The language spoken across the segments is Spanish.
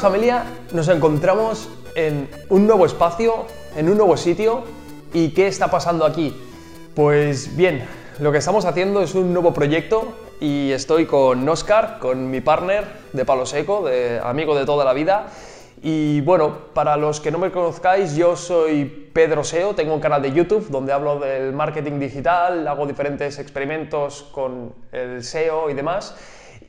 Familia, nos encontramos en un nuevo espacio, en un nuevo sitio. ¿Y qué está pasando aquí? Pues bien, lo que estamos haciendo es un nuevo proyecto y estoy con Oscar, con mi partner de Palo Seco, de amigo de toda la vida. Y bueno, para los que no me conozcáis, yo soy Pedro SEO, tengo un canal de YouTube donde hablo del marketing digital, hago diferentes experimentos con el SEO y demás.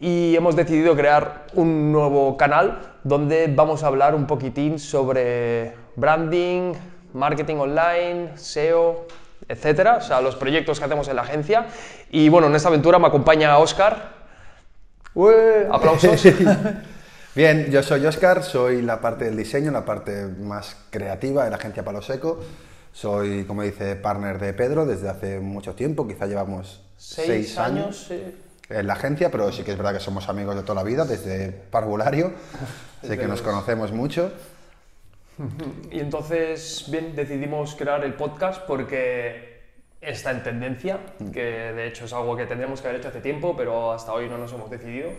Y hemos decidido crear un nuevo canal donde vamos a hablar un poquitín sobre branding, marketing online, SEO, etcétera, o sea, los proyectos que hacemos en la agencia. Y bueno, en esta aventura me acompaña Oscar. Aplausos. Bien, yo soy Oscar, soy la parte del diseño, la parte más creativa de la agencia Palo Seco. Soy, como dice, partner de Pedro desde hace mucho tiempo, quizá llevamos seis, años, en la agencia, pero sí que es verdad que somos amigos de toda la vida, desde parvulario, sé que nos conocemos mucho. Y entonces, bien, decidimos crear el podcast porque está en tendencia, que de hecho es algo que tendríamos que haber hecho hace tiempo, pero hasta hoy no nos hemos decidido.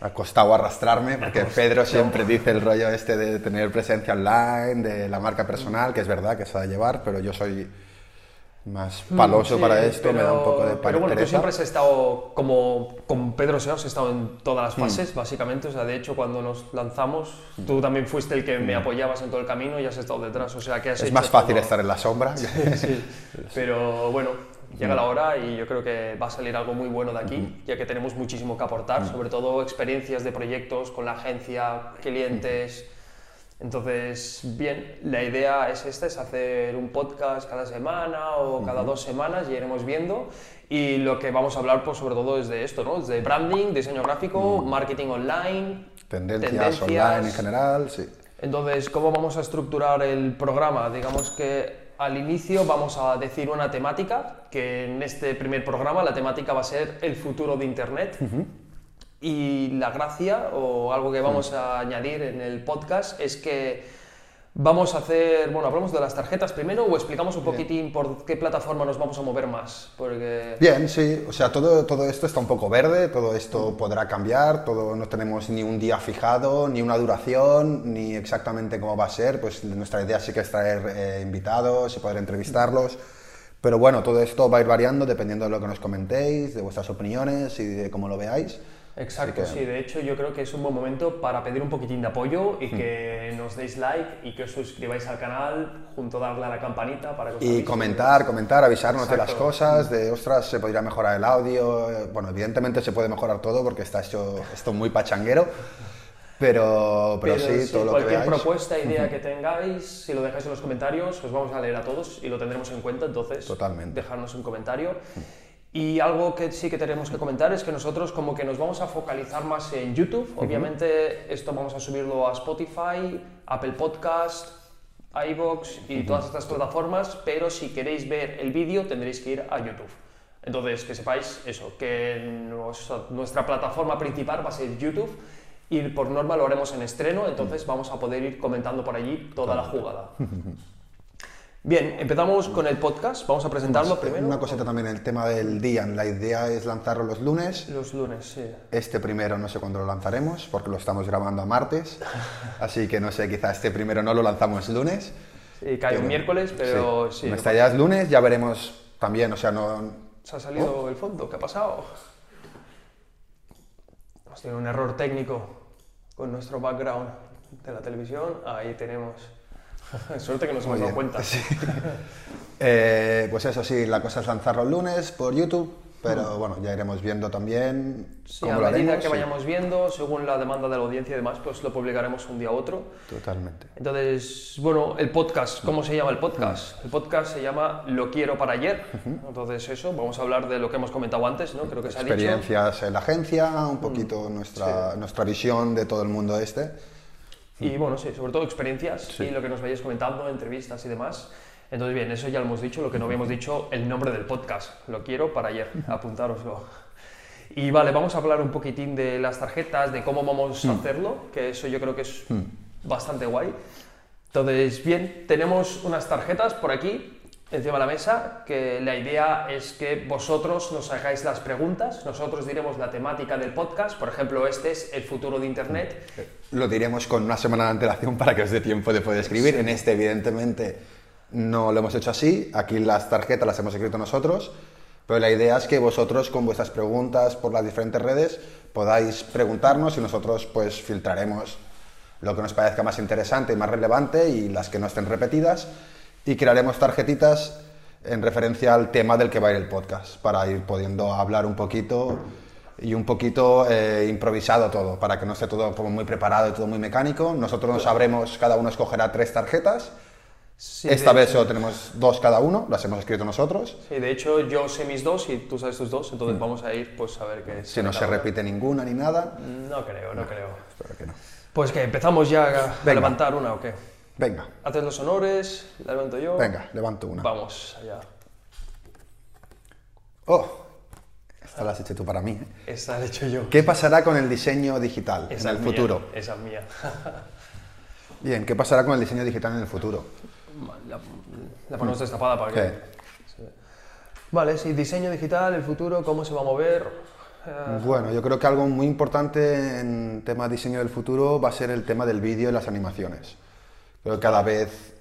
Ha costado arrastrarme, porque Pedro siempre dice el rollo este de tener presencia online, de la marca personal, que es verdad que se ha de llevar, pero yo soy más mm, paloso para esto, me da un poco de Pero bueno, tú siempre has estado, como con Pedro Seos, has estado en todas las mm. fases, básicamente. O sea, de hecho, cuando nos lanzamos, tú también fuiste el que me mm. apoyabas en todo el camino y has estado detrás. O sea, que has Es más fácil estar en la sombra. Sí, sí. Pero bueno, llega la hora y yo creo que va a salir algo muy bueno de aquí, ya que tenemos muchísimo que aportar, sobre todo experiencias de proyectos con la agencia, clientes. Entonces, bien, la idea es esta, es hacer un podcast cada semana o cada dos semanas y iremos viendo. Y lo que vamos a hablar, pues sobre todo es de esto, ¿no? Es de branding, diseño gráfico, marketing online. Tendencias, online en general, sí. Entonces, ¿cómo vamos a estructurar el programa? Digamos que al inicio vamos a decir una temática, que en este primer programa la temática va a ser el futuro de Internet. Y la gracia o algo que vamos a añadir en el podcast es que vamos a hacer, bueno, hablamos de las tarjetas primero o explicamos un poquitín por qué plataforma nos vamos a mover más. Porque... Bien, sí, o sea, todo, todo esto está un poco verde, todo esto podrá cambiar, todo no tenemos ni un día fijado, ni una duración, ni exactamente cómo va a ser, pues nuestra idea sí que es traer eh, invitados y poder entrevistarlos. Pero bueno, todo esto va a ir variando dependiendo de lo que nos comentéis, de vuestras opiniones y de cómo lo veáis. Exacto, sí, de hecho yo creo que es un buen momento para pedir un poquitín de apoyo y que nos deis like y que os suscribáis al canal, junto a darle a la campanita para que os Y comentar, comentar, avisarnos de las cosas, de ostras, se podría mejorar el audio, bueno, evidentemente se puede mejorar todo porque está hecho esto muy pachanguero. Pero, pero, sí, todo lo que Cualquier propuesta, idea que tengáis, si lo dejáis en los comentarios, os vamos a leer a todos y lo tendremos en cuenta, entonces Totalmente. dejarnos un comentario. Y algo que sí que tenemos que comentar es que nosotros como que nos vamos a focalizar más en YouTube. Obviamente esto vamos a subirlo a Spotify, Apple Podcast, iVoox y todas estas plataformas, pero si queréis ver el vídeo tendréis que ir a YouTube. Entonces, que sepáis eso, que nuestra plataforma principal va a ser YouTube y por norma lo haremos en estreno, entonces vamos a poder ir comentando por allí toda la jugada. Bien, empezamos con el podcast. Vamos a presentarlo primero. Una cosita también, el tema del día. La idea es lanzarlo los lunes. Los lunes, sí. Este primero no sé cuándo lo lanzaremos, porque lo estamos grabando a martes. así que no sé, quizá este primero no lo lanzamos lunes. Sí, cae un miércoles, pero sí. Nuestra idea es lunes, ya veremos también, o sea, no... ¿Se ha salido oh. el fondo? ¿Qué ha pasado? Hemos tenido un error técnico con nuestro background de la televisión. Ahí tenemos Suerte que nos hemos dado cuenta. Eh, pues eso sí, la cosa es lanzarlo el lunes por YouTube, pero mm. bueno, ya iremos viendo también sí, cómo a medida que vayamos viendo, según la demanda de la audiencia y demás, pues lo publicaremos un día u otro. Totalmente. Entonces, bueno, el podcast, ¿cómo se llama el podcast? Mm. El podcast se llama Lo quiero para ayer. Entonces, eso, vamos a hablar de lo que hemos comentado antes, ¿no? Creo que se ha Experiencias en la agencia, un poquito mm. nuestra, nuestra visión de todo el mundo este. Y bueno, sí, sobre todo experiencias y lo que nos vayáis comentando, entrevistas y demás. Entonces, bien, eso ya lo hemos dicho, lo que no habíamos dicho, el nombre del podcast. Lo quiero para ayer, apuntároslo. Y vale, vamos a hablar un poquitín de las tarjetas, de cómo vamos a hacerlo, que eso yo creo que es bastante guay. Entonces, bien, tenemos unas tarjetas por aquí encima de la mesa, que la idea es que vosotros nos hagáis las preguntas, nosotros diremos la temática del podcast, por ejemplo, este es el futuro de Internet. Lo diremos con una semana de antelación para que os dé tiempo de poder escribir. En este, evidentemente, no lo hemos hecho así. Aquí las tarjetas las hemos escrito nosotros. Pero la idea es que vosotros con vuestras preguntas por las diferentes redes podáis preguntarnos y nosotros pues filtraremos lo que nos parezca más interesante y más relevante y las que no estén repetidas y crearemos tarjetitas en referencia al tema del que va a ir el podcast para ir pudiendo hablar un poquito y un poquito eh, improvisado todo, para que no esté todo como muy preparado y todo muy mecánico. Nosotros nos sabremos, cada uno escogerá tres tarjetas esta vez solo tenemos dos cada uno, las hemos escrito nosotros. Sí, de hecho yo sé mis dos y tú sabes tus dos, entonces mm. vamos a ir pues a ver qué Si no se repite ninguna ni nada. No creo, no, creo. Espero que no. Pues que empezamos ya a, levantar una o qué. Venga. Haces los honores, la levanto yo. Venga, levanto una. Vamos, allá. Oh, esta la has hecho tú para mí. ¿eh? Esta la he hecho yo. ¿Qué pasará con el diseño digital en el futuro? Esa es mía. Bien, ¿qué pasará con el diseño digital en el futuro? La, ponemos destapada para que... Vale, sí, diseño digital, el futuro, cómo se va a mover. Eh, bueno, yo creo que algo muy importante en tema de diseño del futuro va a ser el tema del vídeo y las animaciones. Creo que cada vez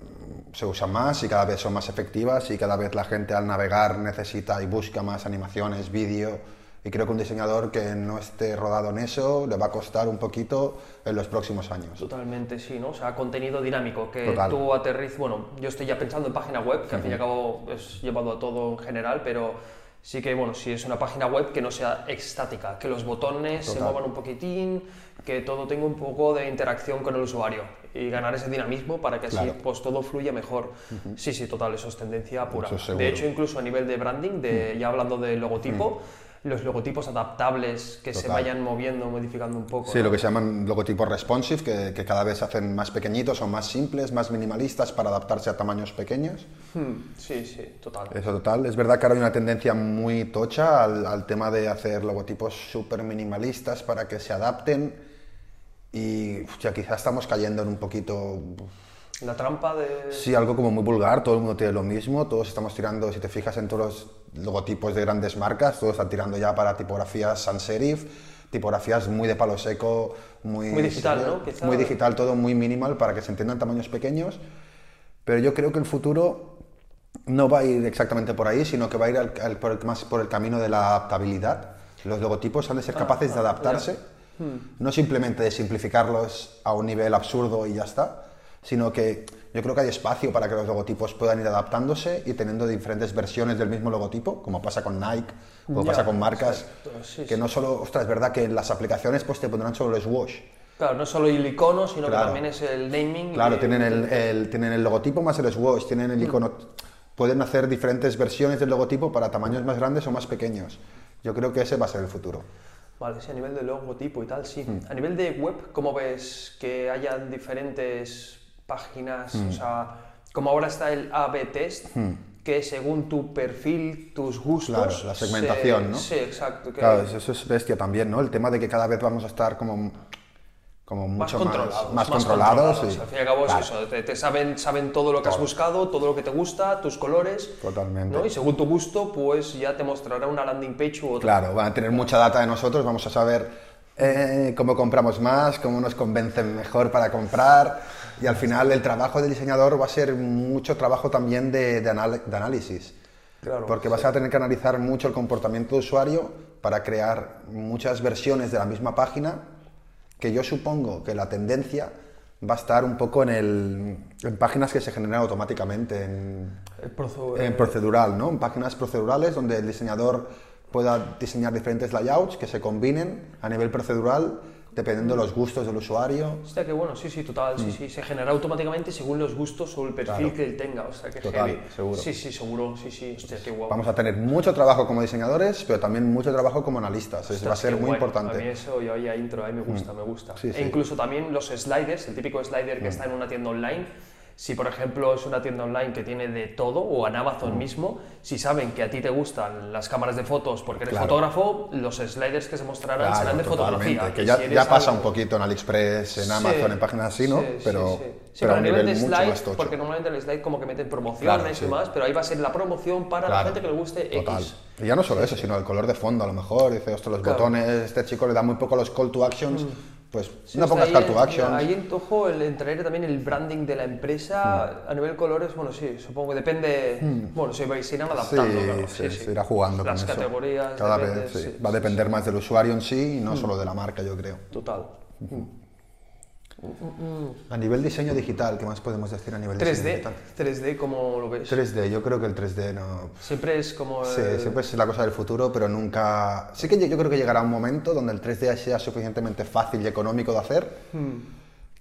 mm, se usan más y cada vez son más efectivas y cada vez la gente al navegar necesita y busca más animaciones, vídeo y creo que un diseñador que no esté rodado en eso le va a costar un poquito en los próximos años. Totalmente, sí, ¿no? O sea, contenido dinámico, que tú aterriz, bueno, yo estoy ya pensando en página web, que al fin y al cabo es llevado a todo en general, pero sí que, bueno, si es una página web que no sea estática, que los botones se muevan un poquitín, que todo tenga un poco de interacción con el usuario y ganar ese dinamismo para que así pues todo fluya mejor. Sí, sí, total, eso es tendencia pura. de hecho, incluso a nivel de branding, de, ya hablando de logotipo, los logotipos adaptables que se vayan moviendo, modificando un poco. Sí, lo que se llaman logotipos responsive, que, que, cada vez se hacen más pequeñitos o más simples, más minimalistas para adaptarse a tamaños pequeños. Hmm, sí, sí, total. Eso total. Es verdad que ahora hay una tendencia muy tocha al, al tema de hacer logotipos súper minimalistas para que se adapten y ya quizás estamos cayendo en un poquito la trampa de... Sí, algo como muy vulgar, todo el mundo tiene lo mismo, todos estamos tirando, si te fijas en todos los logotipos de grandes marcas, todos están tirando ya para tipografías sans serif, tipografías muy de palo seco, muy... Muy digital, ¿no? Muy digital, todo muy minimal para que se entiendan tamaños pequeños, pero yo creo que el futuro no va a ir exactamente por ahí, sino que va a ir más por el camino de la adaptabilidad. Los logotipos han de ser ah, capaces de ah, adaptarse, hmm. no simplemente de simplificarlos a un nivel absurdo y ya está, sino que yo creo que hay espacio para que los logotipos puedan ir adaptándose y teniendo diferentes versiones del mismo logotipo, como pasa con Nike o pasa con marcas, que no solo, ostras, es verdad que en las aplicaciones pues te pondrán solo el swoosh. Claro, no solo el icono, sino que también es el naming. Claro, tienen, el, tienen el logotipo más el swoosh, tienen el mm. icono. Pueden hacer diferentes versiones del logotipo para tamaños más grandes o más pequeños. Yo creo que ese va a ser el futuro. Vale, sí, a nivel de logotipo y tal, sí. Mm. A nivel de web, ¿cómo ves que hayan diferentes páginas, o hmm. sea, como ahora está el A-B test, hmm. que según tu perfil, tus gustos... Claro, la segmentación, ¿no? Sí, exacto. Claro, eso es bestia también, ¿no? El tema de que cada vez vamos a estar como como mucho más controlados. Más, controlados, Al fin y al cabo es eso, te, saben, saben todo lo que has buscado, todo lo que te gusta, tus colores. Totalmente. ¿no? Y según tu gusto, pues ya te mostrará una landing page u otra. Claro, van a tener mucha data de nosotros, vamos a saber eh, cómo compramos más, cómo nos convencen mejor para comprar. Y al final el trabajo del diseñador va a ser mucho trabajo también de, de, análisis. Claro, porque vas a tener que analizar mucho el comportamiento del usuario para crear muchas versiones de la misma página, que yo supongo que la tendencia va a estar un poco en, el, en páginas que se generan automáticamente, en, en procedural, ¿no? en páginas procedurales donde el diseñador pueda diseñar diferentes layouts que se combinen a nivel procedural dependiendo de los gustos del usuario. O sea que bueno, sí, sí, total, sí, mm. sí, se genera automáticamente según los gustos o el perfil que él tenga, o sea que total, seguro. Sí, sí, seguro, sí, sí, hostia, qué guapo. Vamos a tener mucho trabajo como diseñadores, pero también mucho trabajo como analistas, va a ser muy importante. A mí eso, yo ya intro, a mí me gusta, mm. me gusta. e incluso también los sliders, el típico slider que mm. está en una tienda online, Si, por ejemplo, es una tienda online que tiene de todo, o en Amazon Mm. mismo, si saben que a ti te gustan las cámaras de fotos porque eres Claro. fotógrafo, los sliders que se mostrarán Claro, serán de fotografía. Que ya, si ya pasa algo- un poquito en AliExpress, en Sí, Amazon, en páginas así, ¿no? sí, pero sí. Sí, pero a un nivel nivel de mucho slide, más tocho. porque normalmente el slide como que meten promociones Claro, y demás, pero ahí va a ser la promoción para la gente que le guste total. X. Y ya no solo eso, sino el color de fondo, a lo mejor. Dice, ostras, los botones, este chico le da muy poco los call to actions. Pues Sí, no pongas call to actions. Ahí en Tojo el en traer también el branding de la empresa a nivel colores, bueno, sí, supongo que depende. Bueno, se, irán Sí, adaptando, claro. sí, se irá jugando Las con eso. categorías, Cada depende, vez va a depender más del usuario en sí y no solo de la marca, yo creo. Total. A nivel diseño digital, ¿qué más podemos decir a nivel diseño 3D, digital? 3D, ¿cómo lo ves? 3D, yo creo que el 3D no... Siempre es como. Sí, el- siempre es la cosa del futuro, pero nunca... Sí que yo yo creo que llegará un momento donde el 3D sea suficientemente fácil y económico de hacer,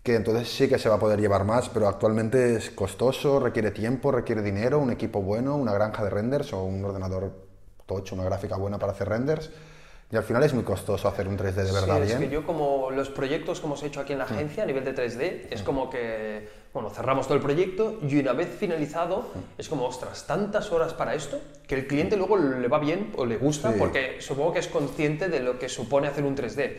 que entonces sí que se va a poder llevar más, pero actualmente es costoso, requiere tiempo, requiere dinero, un equipo bueno, una granja de renders o un ordenador tocho, una gráfica buena para hacer renders. Y al final es muy costoso hacer un 3D de verdad Sí, es bien. que yo como los proyectos que hemos hecho aquí en la agencia a nivel de 3D, es como que, bueno, cerramos todo el proyecto y una vez finalizado, es como, ostras, tantas horas para esto, que el cliente luego le va bien o le gusta, Sí. porque supongo que es consciente de lo que supone hacer un 3D.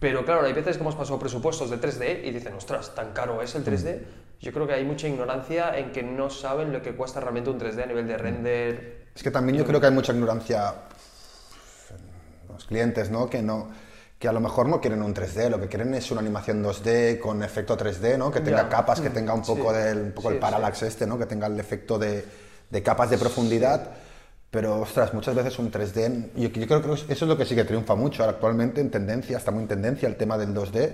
Pero claro, hay veces que hemos pasado presupuestos de 3D y dicen, ostras, tan caro es el 3D. Yo creo que hay mucha ignorancia en que no saben lo que cuesta realmente un 3D a nivel de render. Es que también yo creo que hay mucha ignorancia los clientes, ¿no? Que no que a lo mejor no quieren un 3D, lo que quieren es una animación 2D con efecto 3D, ¿no? Que tenga Ya. capas, que tenga un poco, Sí. del, un poco Sí, el parallax este, ¿no? Que tenga el efecto de, de capas de profundidad. Pero, ostras, muchas veces un 3D, yo, yo creo que eso es lo que sí que triunfa mucho actualmente en tendencia, está muy en tendencia el tema del 2D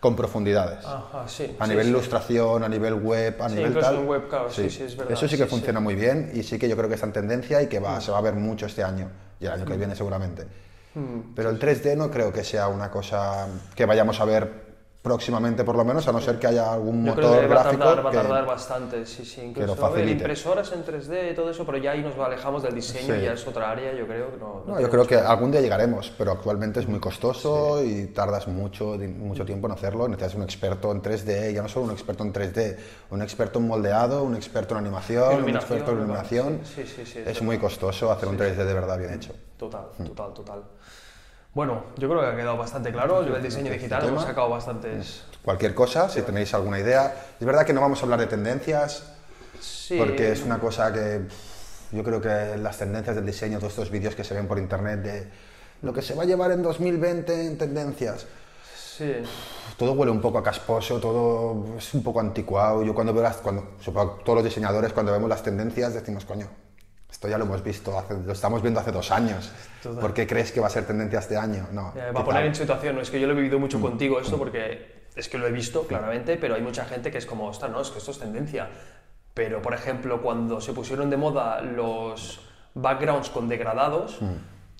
con profundidades. Ajá, sí. A sí, nivel sí. ilustración, a nivel web, a Sí, nivel tal. en web, claro, sí, sí, es verdad, Eso sí que sí, funciona muy bien y sí que yo creo que está en tendencia y que va, se va a ver mucho este año y el año que viene seguramente. Mm, Pero el 3D no creo que sea una cosa que vayamos a ver próximamente, por lo menos, a no ser que haya algún Yo creo motor que va gráfico tardar, va a tardar bastante, sí, sí. Incluso a ver, impresoras en 3D y todo eso, pero ya ahí nos alejamos del diseño Sí. y ya es otra área, yo creo. que No, no No, yo creo mucho- que algún día llegaremos, pero actualmente es muy costoso y tardas mucho, mucho tiempo en hacerlo. Necesitas un experto en 3D, ya no solo un experto en 3D, un experto en moldeado, un experto en animación, un experto en iluminación. Sí, sí, sí, sí, es es muy costoso hacer un 3D de verdad bien hecho. Total, total, total. Bueno, yo creo que ha quedado bastante claro. El diseño digital tema. hemos sacado bastantes. Cualquier cosa, si tenéis alguna idea. Es verdad que no vamos a hablar de tendencias, Sí. porque es una cosa que yo creo que las tendencias del diseño, todos estos vídeos que se ven por internet de lo que se va a llevar en 2020 en tendencias, Sí. todo huele un poco a casposo, todo es un poco anticuado. Yo cuando veo las, cuando, supongo todos los diseñadores cuando vemos las tendencias decimos, coño, esto ya lo hemos visto, hace- lo estamos viendo hace dos años. Total. ¿Por qué crees que va a ser tendencia este año? No. Eh, ¿qué va a poner en situación, no es que yo lo he vivido Mm. mucho contigo esto porque es que lo he visto claramente, pero hay mucha gente que es como, ostras, no, es que esto es tendencia. Pero, por ejemplo, cuando se pusieron de moda los backgrounds con degradados, Mm.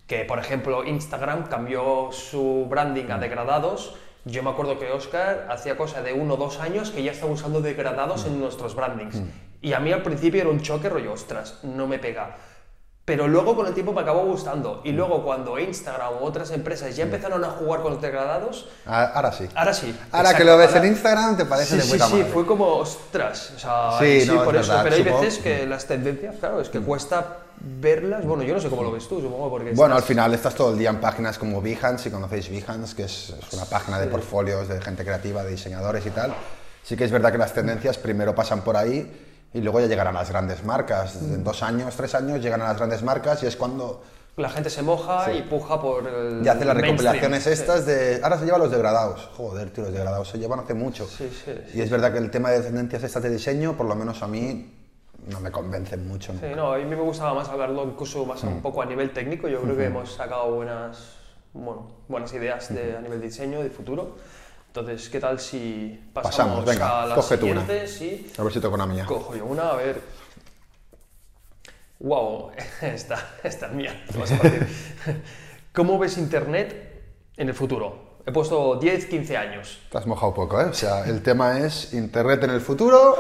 que por ejemplo Instagram cambió su branding Mm. a degradados, yo me acuerdo que Oscar hacía cosa de uno o dos años que ya estaba usando Mm. degradados en nuestros brandings. Y a mí al principio era un choque rollo, ostras, no me pega. Pero luego con el tiempo me acabó gustando. Mm. Y luego cuando Instagram u otras empresas ya empezaron a jugar con los degradados, Ah, Ahora sí. ahora sí. Ahora exacto, que lo ves ahora- en Instagram te parece Sí, de sí, puta sí, madre. fue como, ostras. O sea, Sí, sí, no, es por eso. verdad, Pero hay supongo- veces que las tendencias, claro, es que cuesta verlas. Bueno, yo no sé cómo lo ves tú, supongo, porque. Bueno, al estás- final estás todo el día en páginas como Behance, si conocéis Behance, que es, es una página de portfolios de gente creativa, de diseñadores y tal. Sí que es verdad que las tendencias primero pasan por ahí y luego ya llegarán a las grandes marcas. Mm. En dos años, tres años llegan a las grandes marcas y es cuando La gente se moja y puja por el. ya hacen las recopilaciones estas de... Ahora se llevan los degradados. Joder, tío, los degradados se llevan hace mucho. Sí, sí, y es verdad que el tema de tendencias estas de diseño, por lo menos a mí, no me convencen mucho. ¿no? Sí, no, a mí me gustaba más hablarlo incluso más Mm. un poco a nivel técnico. Yo creo que hemos sacado buenas, bueno, buenas ideas de, a nivel de diseño, de futuro. Entonces, ¿qué tal si pasamos, Pasamos, venga, a la coge tú una. Sí. A ver si toco una mía. Cojo yo una, a ver. Wow, esta, esta es mía. ¿Cómo ves Internet en el futuro? He puesto 10, 15 años. Te has mojado poco, ¿eh? O sea, el tema es Internet en el futuro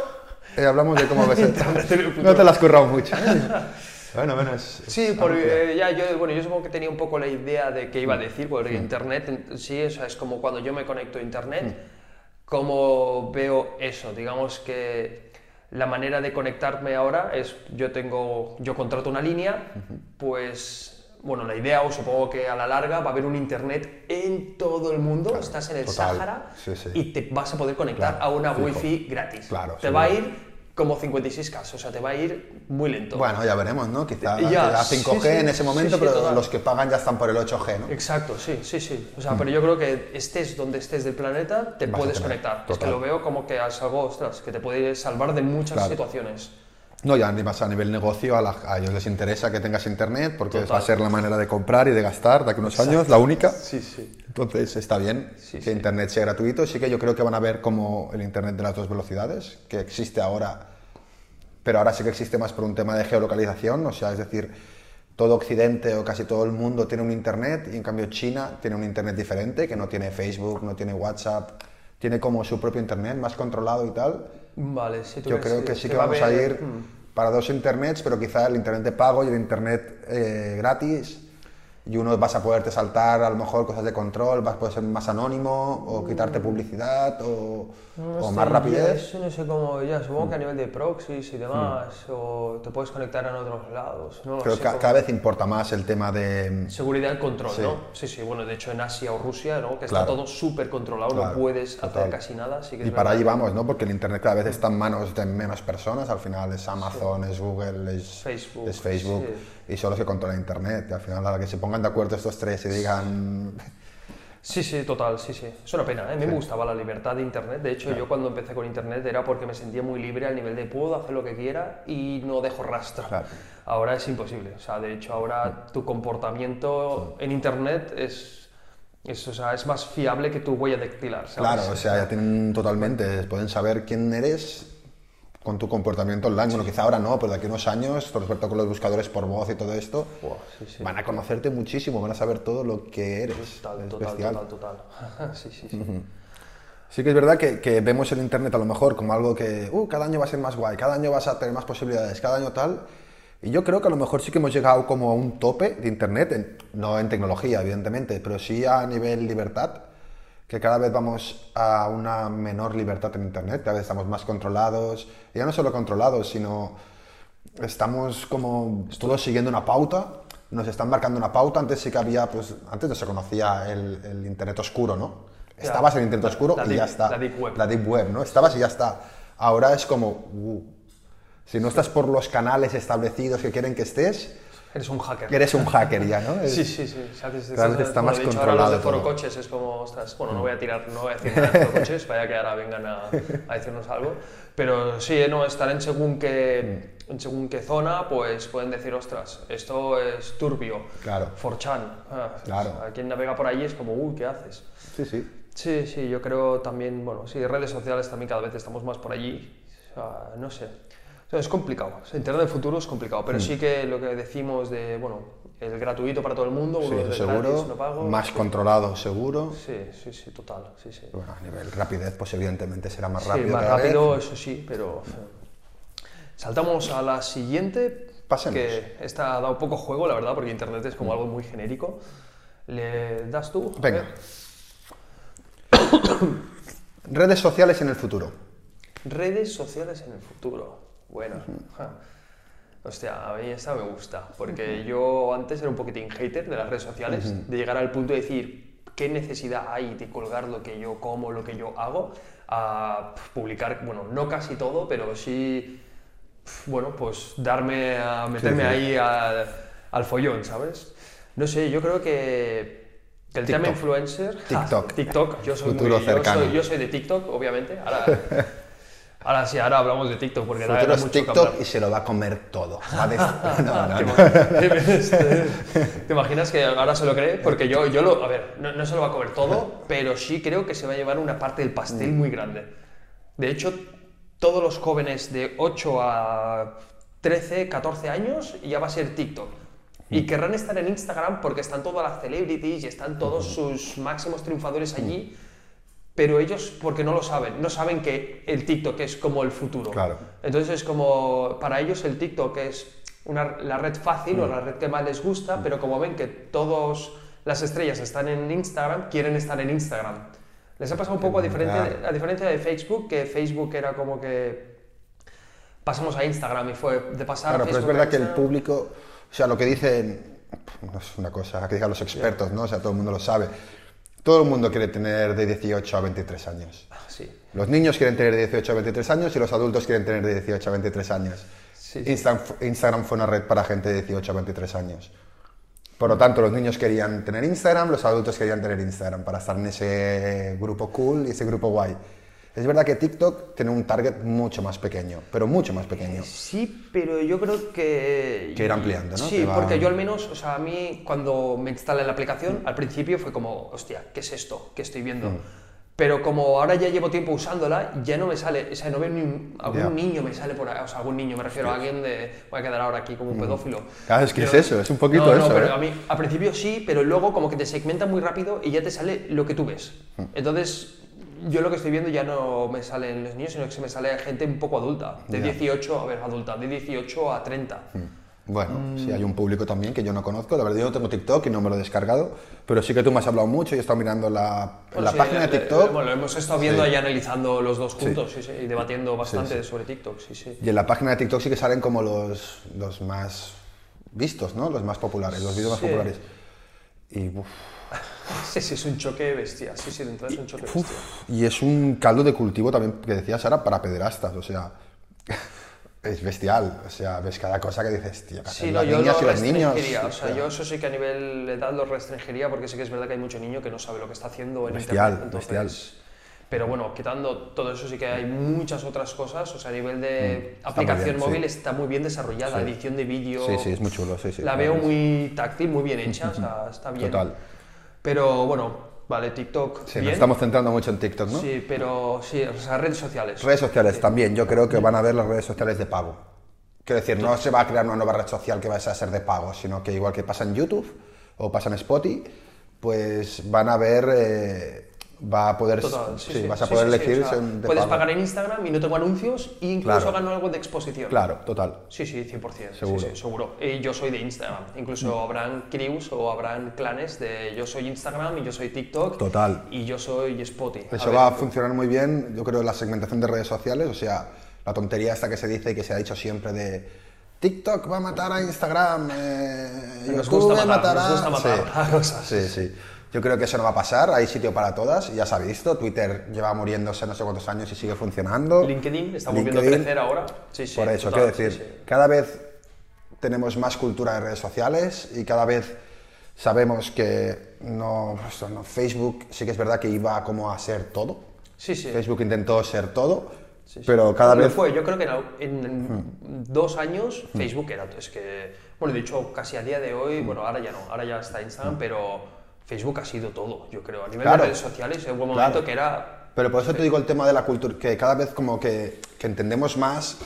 y hablamos de cómo ves el Internet en el futuro. No te lo has currado mucho. ¿eh? Bueno, bueno, es... Sí, es porque amplia. eh, ya yo, bueno, yo supongo que tenía un poco la idea de qué iba a decir, porque Internet sí o sea, es como cuando yo me conecto a Internet, cómo veo eso, digamos que la manera de conectarme ahora es, yo tengo, yo contrato una línea, pues, bueno, la idea, o supongo que a la larga va a haber un internet en todo el mundo, estás en el. Sáhara Sí, sí. y te vas a poder conectar Claro, a una fijo. wifi gratis. Claro, te va a ir como 56K, o sea, te va a ir muy lento. Bueno, ya veremos, ¿no? Quizá Ya, sí, 5G sí, en ese momento, sí, pero total. los que pagan ya están por el 8G, ¿no? Exacto, sí, sí, sí. O sea, pero yo creo que estés donde estés del planeta, te Vas puedes conectar. Es que lo veo como que es algo, ostras, que te puede salvar de muchas Claro. situaciones. No, ya además a nivel negocio a, la- a ellos les interesa que tengas internet porque Total. va a ser la manera de comprar y de gastar de aquí unos años, la única. Sí, sí. Entonces está bien Sí, que sí. internet sea gratuito. Sí que yo creo que van a ver como el internet de las dos velocidades, que existe ahora, pero ahora sí que existe más por un tema de geolocalización, o sea, es decir, todo Occidente o casi todo el mundo tiene un internet y en cambio China tiene un internet diferente, que no tiene Facebook, no tiene WhatsApp, tiene como su propio internet más controlado y tal. Vale, sí, tú Yo creo que sí que va vamos a haber- ir mm. para dos internets, pero quizá el internet de pago y el internet eh, gratis. Y uno vas a poderte saltar a lo mejor cosas de control, vas a poder ser más anónimo o quitarte publicidad o, No o sé, más rapidez. Eso no sé cómo, ya, supongo que a nivel de proxies y demás, o te puedes conectar en otros lados. No Creo que cómo- cada vez importa más el tema de... Seguridad y control, Sí. ¿no? Sí, sí, bueno, de hecho en Asia o Rusia, ¿no? Que Claro. está todo súper controlado, Claro, no puedes total. hacer casi nada, sí que Y para allí vamos, ¿no? Porque el Internet cada vez está en manos de menos personas. Al final es Amazon, es Google, es Facebook, es Facebook sí. Y son los que controlan Internet. Y al final, a la que se pongan de acuerdo estos tres y digan... Sí, sí, total, sí, sí. Es una pena, ¿eh? A mí me gustaba la libertad de Internet. De hecho, yo cuando empecé con Internet era porque me sentía muy libre al nivel de puedo hacer lo que quiera y no dejo rastro. Claro. Ahora es imposible. O sea, de hecho, ahora tu comportamiento en Internet es, es, o sea, es más fiable que tu huella dactilar. ¿sabes? Claro, o sea, ya tienen totalmente, pueden saber quién eres con tu comportamiento online. Bueno, quizá ahora no, pero de aquí a unos años, por supuesto con los buscadores por voz y todo esto, Buah, sí, sí. van a conocerte muchísimo, van a saber todo lo que eres. Total, es total, bestial. total, total. sí, sí, sí. Sí que es verdad que, que vemos el Internet a lo mejor como algo que, uh, cada año va a ser más guay, cada año vas a tener más posibilidades, cada año tal. Y yo creo que a lo mejor sí que hemos llegado como a un tope de Internet, en- no en tecnología, evidentemente, pero sí a nivel libertad, que cada vez vamos a una menor libertad en Internet, cada vez estamos más controlados, y ya no solo controlados, sino estamos como todos siguiendo una pauta, nos están marcando una pauta, antes sí que había, pues antes no se conocía el, el Internet oscuro, ¿no? Ya. Estabas en el Internet La- oscuro la y deep- ya está. la deep web. La deep web, ¿no? Estabas y ya está. Ahora es como, uh, si no estás por los canales establecidos que quieren que estés, Eres un hacker. eres un hacker ya, ¿no? Sí, sí, sí. O sea, vez está más ahora controlado los de Foro todo. Coches es como, ostras, bueno, no voy a tirar, no voy a decir nada de Foro Coches, vaya que ahora vengan a, a decirnos algo. Pero sí, ¿eh? no, estar en según qué, en según qué zona, pues pueden decir, ostras, esto es turbio. Claro. Forchan. Ah, Claro. A quien navega por allí es como, uy, ¿qué haces? sí, sí. Sí, sí, yo creo también, bueno, sí, redes sociales también cada vez estamos más por allí. O sea, no sé. O sea, es complicado. Internet del futuro es complicado, pero sí que lo que decimos de, bueno, el gratuito para todo el mundo, Sí, uno de seguro. gratis, no pago. Más controlado, seguro. Sí, sí, sí, total, sí, sí. Bueno, a nivel rapidez, pues evidentemente será más Sí, rápido. más cada vez. rápido, eso sí, pero... Saltamos a la siguiente, Pasemos. que esta ha dado poco juego, la verdad, porque Internet es como algo muy genérico. ¿Le das tú? Venga. Redes sociales en el futuro. Redes sociales en el futuro. Bueno. Hostia, a mí esta me gusta, porque yo antes era un poquitín hater de las redes sociales, de llegar al punto de decir qué necesidad hay de colgar lo que yo como, lo que yo hago, a publicar, bueno, no casi todo, pero sí, bueno, pues darme a meterme sí. ahí al, al follón, ¿sabes? No sé, yo creo que el tema TikTok. influencer... TikTok. TikTok, yo soy, muy, yo soy- yo soy de TikTok, obviamente. Ahora, ahora sí, ahora hablamos de TikTok porque da, mucho TikTok y se lo va a comer todo. Va a decir- no, no, ¿Te, no. imaginas- ¿Te imaginas que ahora se lo cree? Porque yo, yo lo. A ver, no, no se lo va a comer todo, pero sí creo que se va a llevar una parte del pastel Mm. muy grande. De hecho, todos los jóvenes de 8 a 13, 14 años ya va a ser TikTok. Mm. Y querrán estar en Instagram porque están todas las celebrities y están todos sus máximos triunfadores allí. Pero ellos, porque no lo saben, no saben que el TikTok es como el futuro. Claro. Entonces es como, para ellos el TikTok es una, la red fácil Mm. o la red que más les gusta, pero como ven que todas las estrellas están en Instagram, quieren estar en Instagram. Les ha pasado un poco a Claro. a diferencia de Facebook, que Facebook era como que pasamos a Instagram y fue de pasar Claro, pero es Facebook verdad que el público, o sea, lo que dicen, no es una cosa que digan los expertos, ¿no? O sea, todo el mundo lo sabe. Todo el mundo quiere tener de 18 a 23 años. Ah, Sí, Los niños quieren tener de 18 a 23 años y los adultos quieren tener de 18 a 23 años. Sí, sí. Instagram, Instagram fue una red para gente de 18 a 23 años. Por lo tanto, los niños querían tener Instagram, los adultos querían tener Instagram para estar en ese grupo cool y ese grupo guay. Es verdad que TikTok tiene un target mucho más pequeño, pero mucho más pequeño. Sí, pero yo creo que... Que ir ampliando, ¿no? Sí, Que va- porque yo al menos, o sea, a mí cuando me instalé la aplicación, al principio fue como, hostia, ¿qué es esto? ¿Qué estoy viendo? Mm. Pero como ahora ya llevo tiempo usándola, ya no me sale, o sea, no veo ni un, algún Ya. niño me sale por ahí, o sea, algún niño, me refiero a alguien de, voy a quedar ahora aquí como un pedófilo. Claro, es que Pero- es eso, es un poquito no, no, eso, pero ¿eh? a mí, al principio sí, pero luego como que te segmenta muy rápido y ya te sale lo que tú ves. Mm. Entonces, yo lo que estoy viendo ya no me salen los niños, sino que se me sale gente un poco adulta, de Ya. 18, a ver, adulta, de 18 a 30. Bueno, sí, hay un público también que yo no conozco. La verdad, yo no tengo TikTok y no me lo he descargado, pero sí que tú me has hablado mucho y he estado mirando la, Bueno, la sí, página de TikTok. Bueno, lo hemos estado viendo Sí. y analizando los dos juntos y debatiendo bastante sobre TikTok, sí, sí. Y en la página de TikTok sí que salen como los, los más vistos, ¿no? Los más populares, los vídeos más populares. Y, uf, Sí, sí, es un choque bestia, sí, sí, entonces es un choque bestia. y es un caldo de cultivo también que decía Sara para pederastas, o sea, es bestial. O sea, ves cada cosa que dices, tío, ¿qué Sí, no, las yo niñas lo y los niños. o sea, yo eso sí que a nivel de edad lo restringiría porque sí que es verdad que hay mucho niño que no sabe lo que está haciendo en Bestial, internet. bestial. Pero bueno, quitando todo eso sí que hay muchas otras cosas, o sea, a nivel de muy aplicación bien, sí. móvil está muy bien desarrollada, Sí. edición de vídeo. Sí, sí, es muy chulo, sí, sí. La veo muy táctil, muy bien hecha, o sea, está bien. Total. Pero bueno, vale, TikTok, Sí, bien. nos estamos centrando mucho en TikTok, ¿no? Sí, pero sí, o sea, redes sociales. Redes sociales también, yo creo que van a ver las redes sociales de pago. Quiero decir, no se va a crear una nueva red social que vaya a ser de pago, sino que igual que pasa en YouTube o pasa en Spotify, pues van a ver, eh, va a poder, Total, sí, sí, sí, vas a poder elegir o sea, puedes pago. pagar en Instagram y no tengo anuncios e incluso Claro. gano algo de exposición. Claro, total. Sí, sí, 100%. Seguro. Seguro. Y yo soy de Instagram. Incluso habrán crews o habrán clanes de yo soy Instagram y yo soy TikTok. Total. Y yo soy Spotify. Eso ver, va a funcionar muy bien, yo creo, la segmentación de redes sociales, o sea, la tontería esta que se dice y que se ha dicho siempre de TikTok va a matar a Instagram, eh, Nos YouTube gusta matar, matará... nos gusta matar Sí. a cosas. Sí, sí. Yo creo que eso no va a pasar, hay sitio para todas, ya se ha visto, Twitter lleva muriéndose no sé cuántos años y sigue funcionando. LinkedIn está volviendo a LinkedIn, crecer ahora. Sí, sí, Por eso, total, quiero decir, sí, cada vez tenemos más cultura de redes sociales y cada vez sabemos que no, no, Facebook sí que es verdad que iba como a ser todo. Sí, sí. Facebook intentó ser todo, Sí, sí. pero cada vez... Hmm. fue. Yo creo que en, en- en dos años Facebook era. Es que, bueno, de hecho, casi a día de hoy, Hmm. bueno, ahora ya no, ahora ya está Instagram, pero Facebook ha sido todo, yo creo. A nivel Claro. de redes sociales, en un momento Claro. que era. Pero por eso te digo el tema de la cultura, que cada vez como que, que entendemos más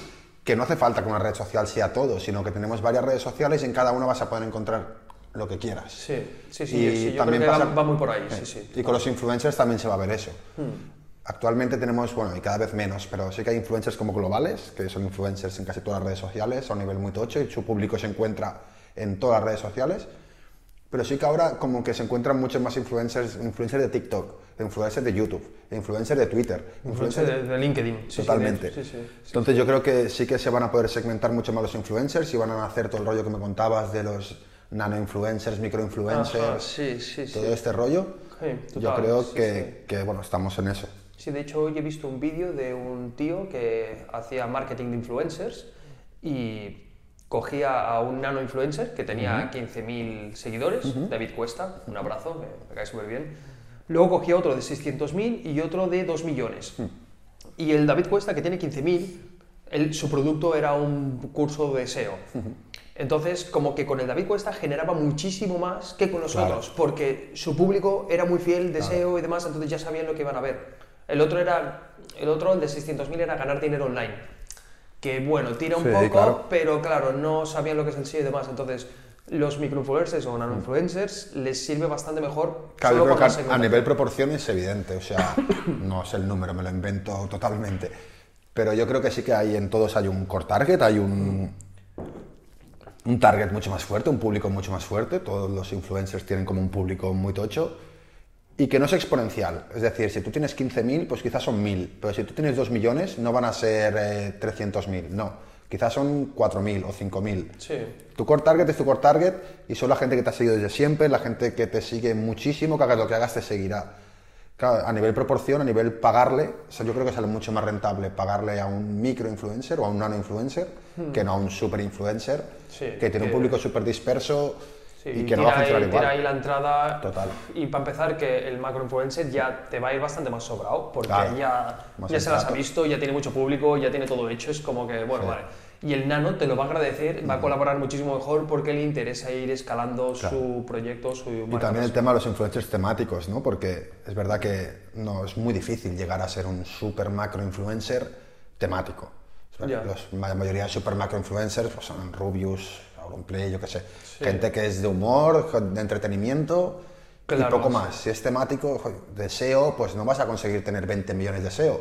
que no hace falta que una red social sea todo, sino que tenemos varias redes sociales y en cada una vas a poder encontrar lo que quieras. Sí, sí, sí, Y sí, yo creo también que va, pasa- va muy por ahí, Eh, sí, sí. Y con los influencers también se va a ver eso. Hmm. Actualmente tenemos, bueno, y cada vez menos, pero sí que hay influencers como globales, que son influencers en casi todas las redes sociales, a un nivel muy tocho, y su público se encuentra en todas las redes sociales. Pero sí que ahora como que se encuentran muchos más influencers, influencers de TikTok, influencers de YouTube, influencers de Twitter, Influencia de, de LinkedIn. sí, sí, Totalmente. Sí, sí, sí. Entonces yo creo que sí que se van a poder segmentar mucho más los influencers y van a hacer todo el rollo que me contabas de los nano influencers, micro influencers, Ajá, sí, sí, sí. todo este rollo. Sí, yo total, creo sí, que, que, bueno, estamos en eso. Sí, de hecho hoy he visto un vídeo de un tío que hacía marketing de influencers y cogía a un nano influencer que tenía 15.000 seguidores, David Cuesta, un abrazo, me, me cae súper bien. Luego cogía otro de 600.000 y otro de 2 millones. Y el David Cuesta, que tiene 15.000, él- su producto era un curso de SEO. Entonces, como que con el David Cuesta generaba muchísimo más que con nosotros, porque su público era muy fiel de SEO y demás, entonces ya sabían lo que iban a ver. El otro era, el otro, el de 600.000 era ganar dinero online. Que bueno, tira un Sí, poco, claro. pero claro, no sabían lo que es el SEO y demás. Entonces, los microinfluencers o nanoinfluencers les sirve bastante mejor. Claro, yo solo creo que a, nivel proporción es evidente, o sea, no es el número, me lo invento totalmente. Pero yo creo que sí que hay en todos hay un core target, hay un, un target mucho más fuerte, un público mucho más fuerte. Todos los influencers tienen como un público muy tocho. Y que no es exponencial. Es decir, si tú tienes 15.000, pues quizás son 1.000, pero si tú tienes 2 millones, no van a ser eh, 300.000, no. Quizás son 4.000 o 5.000. Sí. Tu core target es tu core target y son la gente que te ha seguido desde siempre, la gente que te sigue muchísimo, que hagas lo que hagas te seguirá. Claro, a nivel proporción, a nivel pagarle, o sea, yo creo que sale mucho más rentable pagarle a un micro influencer o a un nano influencer que no a un super influencer Hmm. Sí, que tiene un que- público súper disperso Sí, y que no va a funcionar ahí, igual. tira ahí la entrada. Total. Y para empezar, que el macro influencer ya te va a ir bastante más sobrado, porque Claro. ya, ya se las ha visto, ya tiene mucho público, ya tiene todo hecho. Es como que, bueno, Sí. vale. Y el nano te lo va a agradecer, va a colaborar muchísimo mejor porque le interesa ir escalando Claro. su proyecto, su Y también el tema de los influencers temáticos, ¿no? Porque es verdad que no es muy difícil llegar a ser un super macro influencer temático. Ya. los- la mayoría de super macro influencers pues son Rubius, Auronplay, yo qué sé. Gente que es de humor, de entretenimiento Claro, y poco sí. más. Si es temático, de SEO, pues no vas a conseguir tener 20 millones de SEO.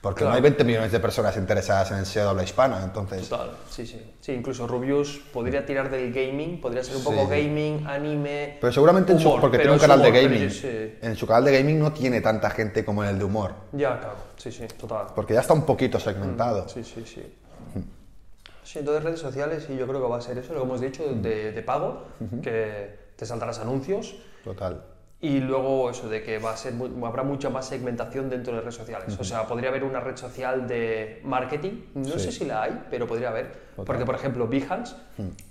Porque no Claro. hay 20 millones de personas interesadas en el SEO de habla hispana. Entonces, Total, sí, sí. Sí, incluso Rubius podría tirar del gaming, podría ser un Sí. poco gaming, anime. pero seguramente en su- humor, porque tiene un canal de humor, pero gaming. sí. En su canal de gaming no tiene tanta gente como en el de humor. Ya, claro, sí, sí, total. Porque ya está un poquito segmentado. Sí, sí, sí. Sí, entonces redes sociales y yo creo que va a ser eso, lo que hemos dicho, de, de pago, que te saltarás anuncios Total. Y luego eso de que va a ser habrá mucha más segmentación dentro de redes sociales. O sea, podría haber una red social de marketing, no Sí. sé si la hay, pero podría haber. Porque, por ejemplo, Behance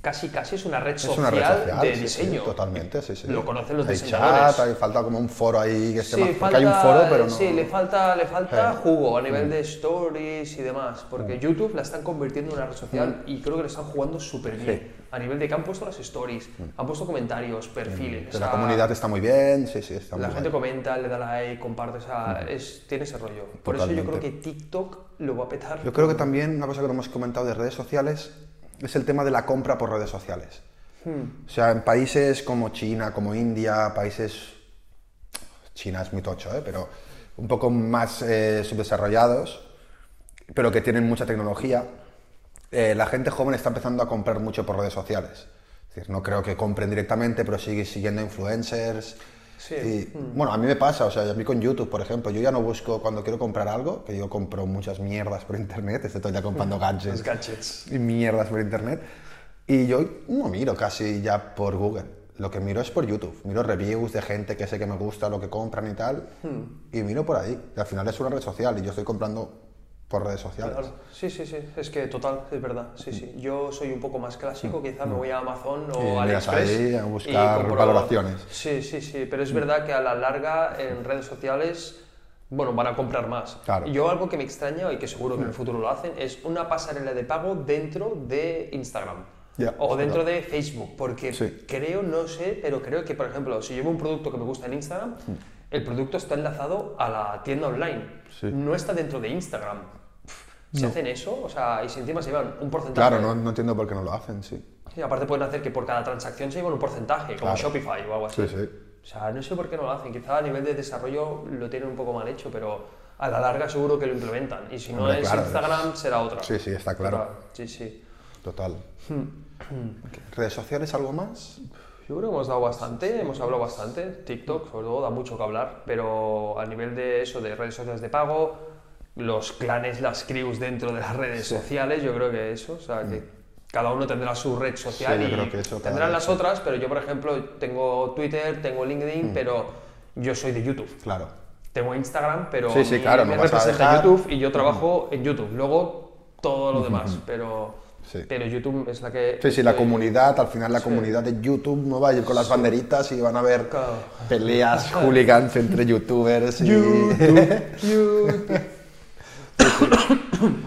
casi casi es una red Es social, una red social de sí, sí, diseño. totalmente, sí, sí. Lo conocen los hay diseñadores. Chat, hay falta como un foro ahí que se porque falta, hay un foro, pero no. sí, le falta, le falta Eh. jugo a nivel de stories y demás, porque YouTube la están convirtiendo en una red social y creo que le están jugando súper bien. A nivel de que han puesto las stories, han puesto comentarios, perfiles. O la comunidad está muy bien, sí, sí, está La muy gente bien. comenta, le da like, comparte, o sea, es, tiene ese rollo. Por eso yo creo que TikTok lo va a petar. Yo creo que también una cosa que no hemos comentado de redes sociales es el tema de la compra por redes sociales. Hmm. O sea, en países como China, como India, países... China es muy tocho, ¿eh? pero un poco más eh, subdesarrollados, pero que tienen mucha tecnología, eh, la gente joven está empezando a comprar mucho por redes sociales. Es decir, no creo que compren directamente, pero sigue siguiendo influencers. Sí. Y, Bueno, a mí me pasa, o sea, a mí con YouTube, por ejemplo, yo ya no busco cuando quiero comprar algo, que yo compro muchas mierdas por internet, estoy todo el día comprando gadgets gadgets. y mierdas por internet. Y yo no miro casi ya por Google. Lo que miro es por YouTube. Miro reviews de gente que sé que me gusta lo que compran y tal. Y miro por ahí. Y al final es una red social y yo estoy comprando por redes sociales. Claro. Sí, sí, sí, es que total, es verdad. Sí, sí. Yo soy un poco más clásico, quizá me voy a Amazon o Mm. Y miras AliExpress. ahí a y buscar valoraciones. Sí, sí, sí, pero es verdad que a la larga en redes sociales, bueno, van a comprar más. Claro. Y Yo algo que me extraña y que seguro que en el futuro lo hacen es una pasarela de pago dentro de Instagram. O dentro de Facebook, porque Sí. creo, no sé, pero creo que, por ejemplo, si llevo un producto que me gusta en Instagram, Mm. El producto está enlazado a la tienda online, Sí. no está dentro de Instagram. Si hacen eso, o sea, y si encima se llevan un porcentaje. Claro, no, no entiendo por qué no lo hacen, sí. Y aparte pueden hacer que por cada transacción se llevan un porcentaje, como Claro. Shopify o algo así. Sí, sí. O sea, no sé por qué no lo hacen. Quizá a nivel de desarrollo lo tienen un poco mal hecho, pero a la larga seguro que lo implementan. Y si no Hombre, es claro, Instagram, será otra. Sí, sí, está claro. Total. Sí, sí. Total. ¿Redes sociales algo más? Yo creo que hemos dado bastante, hemos hablado bastante. TikTok, sobre todo, da mucho que hablar, pero a nivel de eso, de redes sociales de pago, los clanes, las crews dentro de las redes sociales, yo creo que eso, o sea, que cada uno tendrá su red social Mm. Sí, y eso tendrán las otras, pero yo, por ejemplo, tengo Twitter, tengo Mm. LinkedIn, pero yo soy de YouTube. Claro. Tengo Instagram, pero Sí, claro, no me a representa dejar- YouTube y yo trabajo en YouTube. Luego todo lo demás, pero, Sí. pero YouTube es la que... Sí, sí, la estoy- comunidad, al final la Sí. comunidad de YouTube no va a ir con las banderitas y van a ver Claro. peleas hooligans entre youtubers y... YouTube.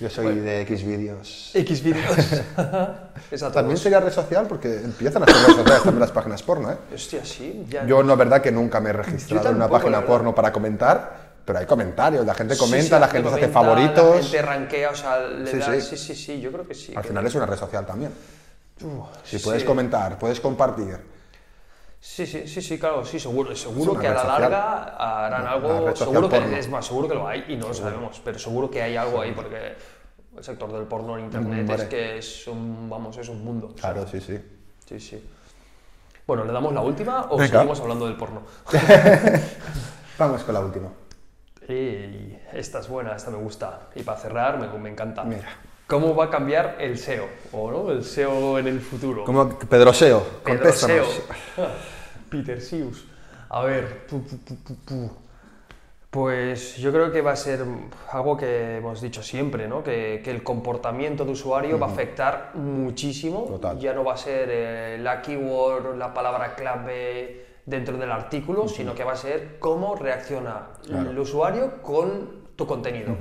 Yo soy de X vídeos. X vídeos. También sería red social porque empiezan a ser redes sociales también las páginas porno, ¿eh? Hostia, sí. Ya Yo la verdad que nunca me he registrado en una página porno para comentar, pero hay comentarios, la gente comenta, sí, la gente se hace comenta, La favoritos. gente rankea, o sea, le Sí, da... sí. Sí, sí, sí, yo creo que sí. Al que- final es una red social también. Si puedes comentar, puedes compartir. Sí, sí, sí, sí, claro, sí, seguro. Seguro que a la social. larga harán Una algo. Seguro que es más, seguro que lo hay y no lo sabemos, pero seguro que hay algo ahí porque el sector del porno en internet es que es un, vamos, es un mundo. o sea, Claro, sí, sí. Sí, sí. Bueno, ¿le damos la última o Venga. seguimos hablando del porno? Vamos con la última. Y esta es buena, esta me gusta. Y para cerrar, me, me encanta. Mira. ¿Cómo va a cambiar el SEO? ¿O no? El SEO en el futuro. Pedro Seo, Pedro. SEO. Peter Seuss. A ver. pu, pu, pu, pu, pu. Pues yo creo que va a ser algo que hemos dicho siempre, ¿no? Que, que el comportamiento de usuario va a afectar muchísimo. Total. Ya no va a ser eh, la keyword, la palabra clave dentro del artículo, sino que va a ser cómo reacciona el usuario con tu contenido.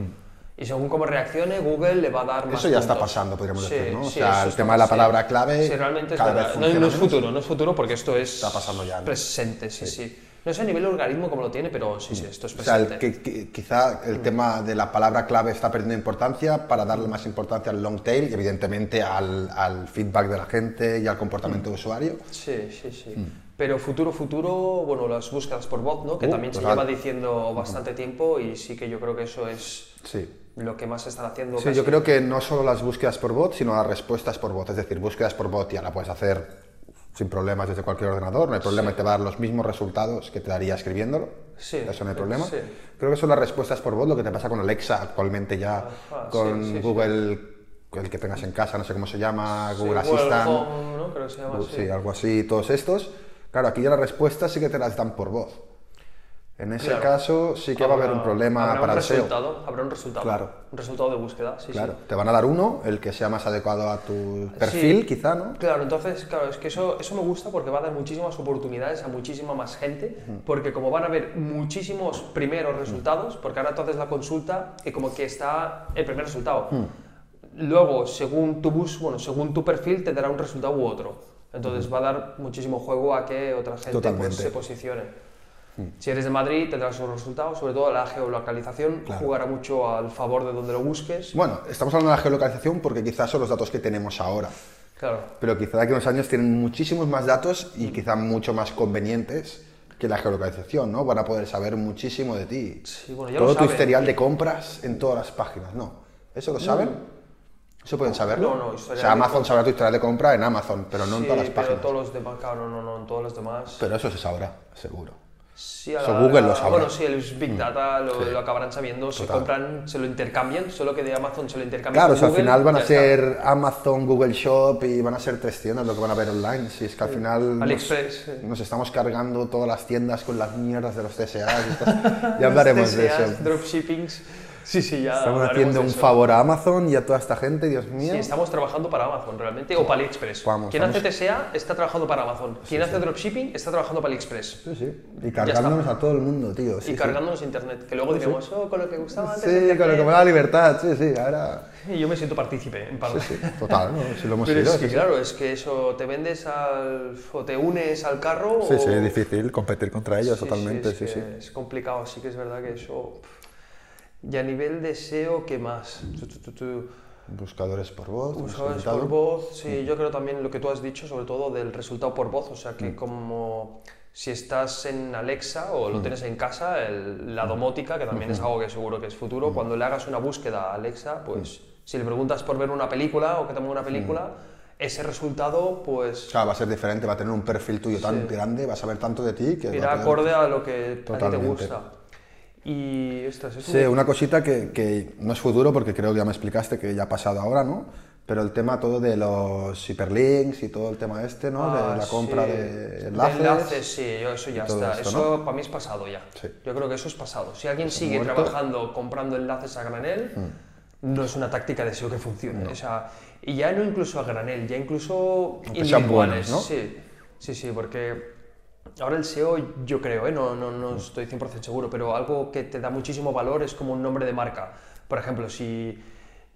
Y según cómo reaccione, Google le va a dar más Eso ya está puntos. pasando, podríamos Sí, decir, ¿no? O sí, sea, eso el está tema de la palabra clave Sí, realmente cada vez No, no es futuro, no es futuro porque esto es Está pasando ya, ¿no? presente, sí, sí. No sé a nivel algoritmo cómo lo tiene, pero sí, sí, esto es O sea, el presente. que, que- quizá el tema de la palabra clave está perdiendo importancia para darle más importancia al long tail y evidentemente al, al feedback de la gente y al comportamiento de usuario. Sí, sí, sí. Mm. Pero futuro, futuro, bueno, las búsquedas por bot, ¿no? Que Uh, también se lleva diciendo bastante tiempo y sí que yo creo que eso es Sí. lo que más están haciendo. Sí, casi. yo creo que no solo las búsquedas por bot, sino las respuestas por bot. Es decir, búsquedas por bot ya la puedes hacer sin problemas desde cualquier ordenador, no hay problema, y te va a dar los mismos resultados que te daría escribiéndolo. Sí, Eso no hay problema. sí. Creo que son las respuestas por bot, lo que te pasa con Alexa actualmente ya, Ajá, con sí, sí, sí. Google, el que tengas en casa, no sé cómo se llama, Sí, Google Google Assistant. Home, ¿no? Creo que se llama así. Sí, algo así, todos estos. Claro, aquí ya las respuestas sí que te las dan por voz. En ese Claro. caso sí que va a haber un Habrá- problema habrá para un el SEO. resultado, Habrá un resultado. Claro. Un resultado de búsqueda, sí, Claro, sí. te van a dar uno, el que sea más adecuado a tu perfil, Sí. quizá, ¿no? Claro, entonces, claro, es que eso, eso me gusta porque va a dar muchísimas oportunidades a muchísima más gente, porque como van a haber muchísimos primeros resultados, porque ahora tú haces la consulta y como que está el primer resultado. Luego, según tu bus, bueno, según tu perfil, te dará un resultado u otro. Entonces va a dar muchísimo juego a que otra gente pues, se posicione. Si eres de Madrid, tendrás un resultado, sobre todo la geolocalización Claro. jugará mucho al favor de donde lo busques. Bueno, estamos hablando de la geolocalización porque quizás son los datos que tenemos ahora. Claro. Pero quizá de aquí a unos años tienen muchísimos más datos y quizá mucho más convenientes que la geolocalización, ¿no? Van a poder saber muchísimo de ti. Sí, bueno, ya Todo lo tu historial de compras en todas las páginas, ¿no? ¿Eso lo saben? ¿Eso pueden saberlo? No, no, O historial sea, Amazon sabrá tu historial de compra en Amazon, pero no en Sí, todas las pero páginas. todos los demás, claro, no, no, en todos los demás. Pero eso se sabrá, seguro. Sí, a la Google larga- lo sabrá. Bueno, sí, el Big Data lo, Sí. lo acabarán sabiendo, se Total. compran, se lo intercambian, solo que de Amazon se lo intercambian. Claro, o con sea, al Google, final van a ya está. ser Amazon, Google Shop y van a ser tres tiendas lo que van a ver online. Si es que al final nos- AliExpress, sí. nos, estamos cargando todas las tiendas con las mierdas de los TSAs. y estas. ya hablaremos de eso. dropshippings. Sí, sí, ya. Estamos haciendo un eso. favor a Amazon y a toda esta gente, Dios mío. Sí, estamos trabajando para Amazon realmente, o para AliExpress. Vamos, Quien hace TSA está trabajando para Amazon. Quien hace dropshipping está trabajando para AliExpress. Sí, sí. Y cargándonos a todo el mundo, tío. Sí, y cargándonos internet. Que luego diremos, oh, con lo que gustaba antes. Sí, con lo internet". que me da la libertad, sí, sí, ahora... Y yo me siento partícipe en parte. Sí, sí, total, ¿no? Si lo hemos Pero es que claro, es que eso te vendes al. o te unes al carro. Sí, o... sí, es difícil competir contra ellos, totalmente, sí, sí. Es complicado, sí que es verdad que eso. Y a nivel de SEO, ¿qué más? Buscadores por voz, comentado. por voz, sí, yo creo también lo que tú has dicho, sobre todo del resultado por voz, o sea Mm. que como si estás en Alexa o Mm. lo tienes en casa, el- la domótica, que también es algo que seguro que es Mm. futuro, cuando le hagas una búsqueda a Alexa, pues si le preguntas por ver una película o que te una película, Mm. ese resultado pues Claro, va a ser diferente, va a tener un perfil tuyo tan grande, va a saber tanto de ti que... irá acorde a lo que a ti te gusta. Y esto es Sí, una cosita que, que no es futuro porque creo que ya me explicaste que ya ha pasado ahora, ¿no? Pero el tema todo de los hiperlinks y todo el tema este, ¿no? Ah, de la compra sí. de enlaces. enlaces, sí, yo- eso ya está. esto, eso ¿no? para mí es pasado ya. Sí. Yo creo que eso es pasado. Si alguien sigue muerto. Mm. trabajando comprando enlaces a granel, no es una táctica de SEO que funcione. O sea, y ya no incluso a granel, ya incluso Aunque sean individuales. buenos, ¿no? Sí, sí, sí, porque ahora el SEO, yo creo, ¿eh? no, no, Mm. no estoy 100% seguro, pero algo que te da muchísimo valor es como un nombre de marca. Por ejemplo, si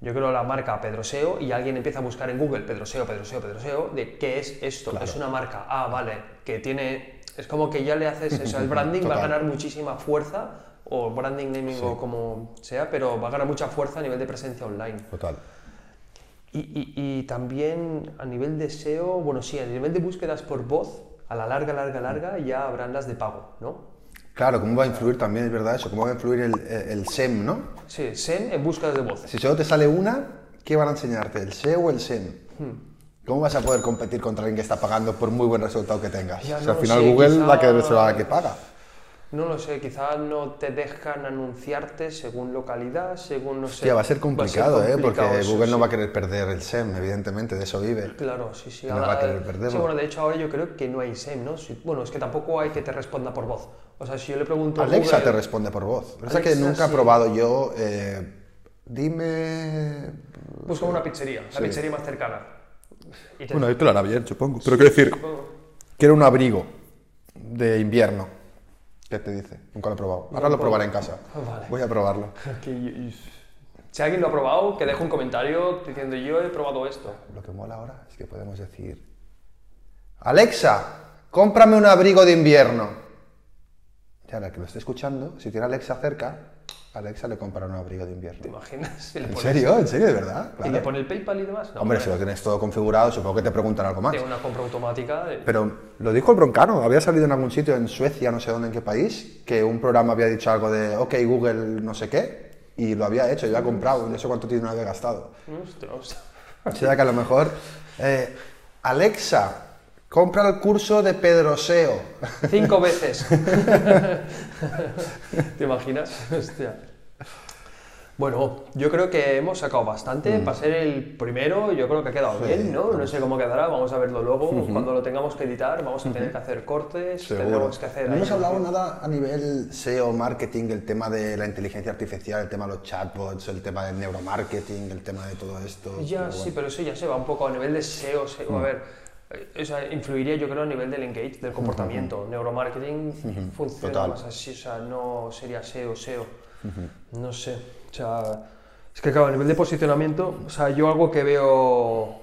yo creo la marca Pedro SEO y alguien empieza a buscar en Google Pedro SEO, Pedro SEO, Pedro SEO, de qué es esto, es una marca, ah, vale, que tiene, es como que ya le haces eso, el branding va a ganar muchísima fuerza, o branding naming o como sea, pero va a ganar mucha fuerza a nivel de presencia online. Total. Y, y- y también a nivel de SEO, bueno, sí, a nivel de búsquedas por voz, a la larga, larga, larga, ya habrán las de pago, ¿no? Claro, ¿cómo va a influir también, es verdad eso? ¿Cómo va a influir el, el SEM, no? Sí, SEM en búsquedas de voz. Si solo te sale una, ¿qué van a enseñarte? ¿El SEO o el SEM? ¿Cómo vas a poder competir contra alguien que está pagando por muy buen resultado que tengas? Ya, O sea, no al final sé, Google quizá- la que paga. No lo sé, quizás no te dejan anunciarte según localidad, según no sé. Va a ser complicado, ¿eh? Porque complicado eso, Google no sí. va a querer perder el SEM, evidentemente, de eso vive. Claro, sí, sí. No ahora- va a querer perderlo. Sí, bueno, de hecho ahora yo creo que no hay SEM, ¿no? Si- bueno, es que tampoco hay que te responda por voz. O sea, si yo le pregunto a Alexa Google- te responde por voz. Lo que pasa es que Alexa, nunca he probado yo. eh, dime. Busca una pizzería, la Sí. pizzería más cercana. Y te- Bueno, ahí te lo hará bien, supongo. Pero quiero decir, quiero un abrigo de invierno. ¿Qué te dice? Nunca lo he probado. Ahora lo probaré en casa. Vale. Voy a probarlo. Si alguien lo ha probado, que deje un comentario diciendo yo he probado esto. Lo que mola ahora es que podemos decir: Alexa, cómprame un abrigo de invierno. Y ahora que lo esté escuchando, si tiene Alexa cerca, Alexa le comprará un abrigo de ¿Te invierno. imaginas? Si le ¿En serio? ¿En serio? ¿De verdad? ¿Y le pone el PayPal y demás? No, Hombre, si lo tienes todo configurado, supongo que te preguntan algo más. de una compra automática. de- Pero lo dijo el broncano, había salido en algún sitio en Suecia, no sé dónde, en qué país, que un programa había dicho algo de, ok, Google no sé qué, y lo había hecho, y lo había comprado, y no sé cuánto tiempo había gastado. Ostras. O sea que a lo mejor, eh, Alexa, compra el curso de Pedro SEO. Cinco veces. ¿Te imaginas? Hostia. Bueno, yo creo que hemos sacado bastante. Para ser el primero, yo creo que ha quedado Mm. Sí, bien, ¿no? No sé cómo quedará, vamos a verlo luego. Cuando lo tengamos que editar, vamos a tener que hacer cortes, Seguro. tendremos que hacer... No hemos hablado nada a nivel SEO, marketing, el tema de la inteligencia artificial, el tema de los chatbots, el tema del neuromarketing, el tema de todo esto. Ya, Pero sí, bueno. pero eso ya se va un poco a nivel de SEO. SEO, A ver, o sea, influiría yo creo a nivel del engage, del comportamiento. Neuromarketing funciona Total. más así, o sea, no sería SEO, SEO. No sé, o sea, es que claro, a nivel de posicionamiento, o sea, yo algo que veo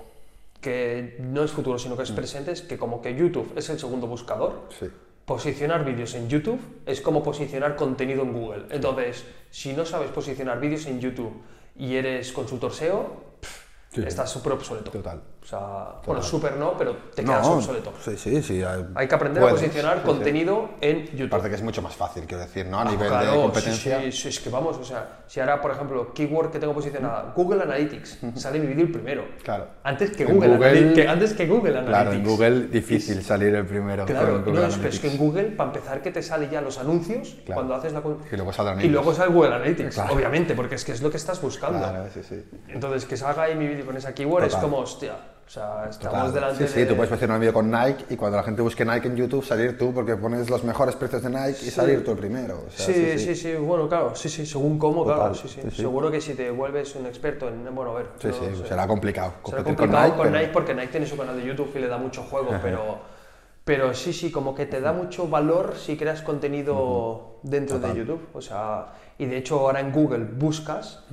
que no es futuro, sino que es presente, es que como que YouTube es el segundo buscador, Sí. Posicionar vídeos en YouTube es como posicionar contenido en Google. Entonces, si no sabes posicionar vídeos en YouTube y eres consultor SEO, pff, Sí. estás súper obsoleto. Total. O sea, bueno, súper no, pero te quedas No, obsoleto. Sí, sí, sí. Hay que aprender puedes, a posicionar sí, sí. contenido en YouTube. Aparte que es mucho más fácil, quiero decir, ¿no? A nivel Ah, Claro, de competencia. Sí, sí, es que vamos, o sea, si ahora, por ejemplo, keyword que tengo posicionada, Google Analytics, sale mi vídeo el primero. Claro. Antes que Google, Google- Analytics, que, antes que Google Analytics. Claro, en Google difícil salir el primero. Claro, Google no, es, pero es que en. Google, para empezar, que te sale ya los anuncios Claro. cuando haces la... Y luego saldrán Y ellos. luego sale Google Analytics, Claro. obviamente, porque es que es lo que estás buscando. Claro, sí, sí. Entonces, que salga ahí mi vídeo con esa keyword es Total. como, hostia, o sea, estamos Claro. delante sí, sí, de... tú puedes posicionar un vídeo con Nike y cuando la gente busque Nike en YouTube salir tú porque pones los mejores precios de Nike y salir tú el primero. o sea, Sí, sí, sí, bueno, claro, sí, sí, según cómo, Total, claro, sí, sí, sí, sí. Seguro que si te vuelves un experto en, bueno, a ver, Sí, no sí, sé. será complicado Será complicado con Nike. pero- porque Nike tiene su canal de YouTube y le da mucho juego, pero, pero sí, sí, como que te da mucho valor si creas contenido dentro de YouTube. O sea, y de hecho ahora en Google buscas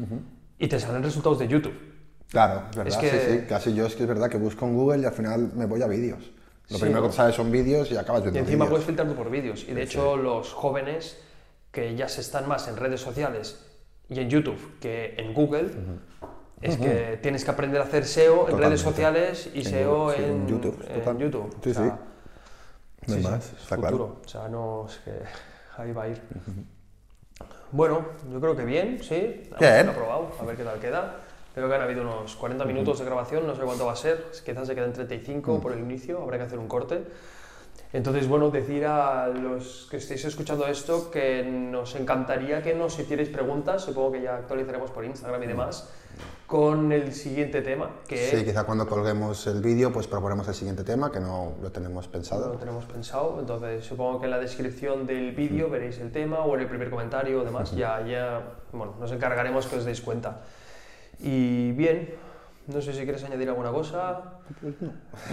y te salen resultados de YouTube. Claro, es verdad, Es que- sí, sí. Casi yo es que es verdad que busco en Google y al final me voy a vídeos. Lo Sí, primero que sale son vídeos y acabas Y viendo encima vídeos. puedes filtrarlo por vídeos. Y de hecho los jóvenes que ya se están más en redes sociales y en YouTube que en Google, es que tienes que aprender a hacer SEO en redes sociales y En SEO sí, en, en YouTube, en. YouTube. Sí, O sea, sí. No más, está futuro. claro. O sea, no, es que ahí va a ir. Bueno, yo creo que bien, sí. Bien. probado, a ver qué tal queda. Creo que han habido unos 40 minutos de grabación, no sé cuánto va a ser, quizás se queden 35 por el inicio, habrá que hacer un corte. Entonces, bueno, decir a los que estéis escuchando esto que nos encantaría que nos hicierais preguntas, supongo que ya actualizaremos por Instagram y demás, con el siguiente tema, que Sí, quizá cuando colguemos el vídeo pues proponemos el siguiente tema que no lo tenemos no pensado. lo tenemos pensado, entonces supongo que en la descripción del vídeo veréis el tema o en el primer comentario o demás, ya, ya, bueno, nos encargaremos que os deis cuenta. Y bien, no sé si quieres añadir alguna cosa.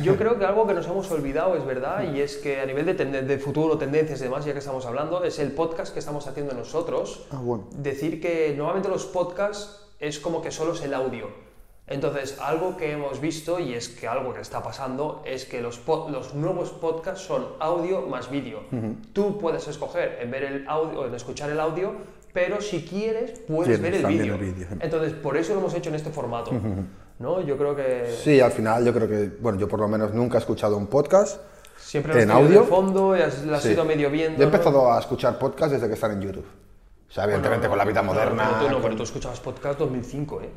Yo creo que algo que nos hemos olvidado es verdad y es que a nivel de, tenden- de futuro, tendencias y demás, ya que estamos hablando, es el podcast que estamos haciendo nosotros. Ah, bueno. Decir que normalmente los podcasts es como que solo es el audio. Entonces, algo que hemos visto y es que algo que está pasando es que los, los nuevos podcasts son audio más vídeo. Tú puedes escoger en ver el audio en escuchar el audio, pero si quieres puedes ver el vídeo. Entonces, por eso lo hemos hecho en este formato. ¿no? Yo creo que Sí, al final yo creo que, bueno, yo por lo menos nunca he escuchado un podcast. siempre en audio. de fondo has, lo has Sí. ido medio viendo. Yo he ¿no? empezado a escuchar podcasts desde que están en YouTube. O sea, evidentemente Bueno, con la vida no, moderna. Tú, no, con- pero tú escuchabas podcast 2005, ¿eh?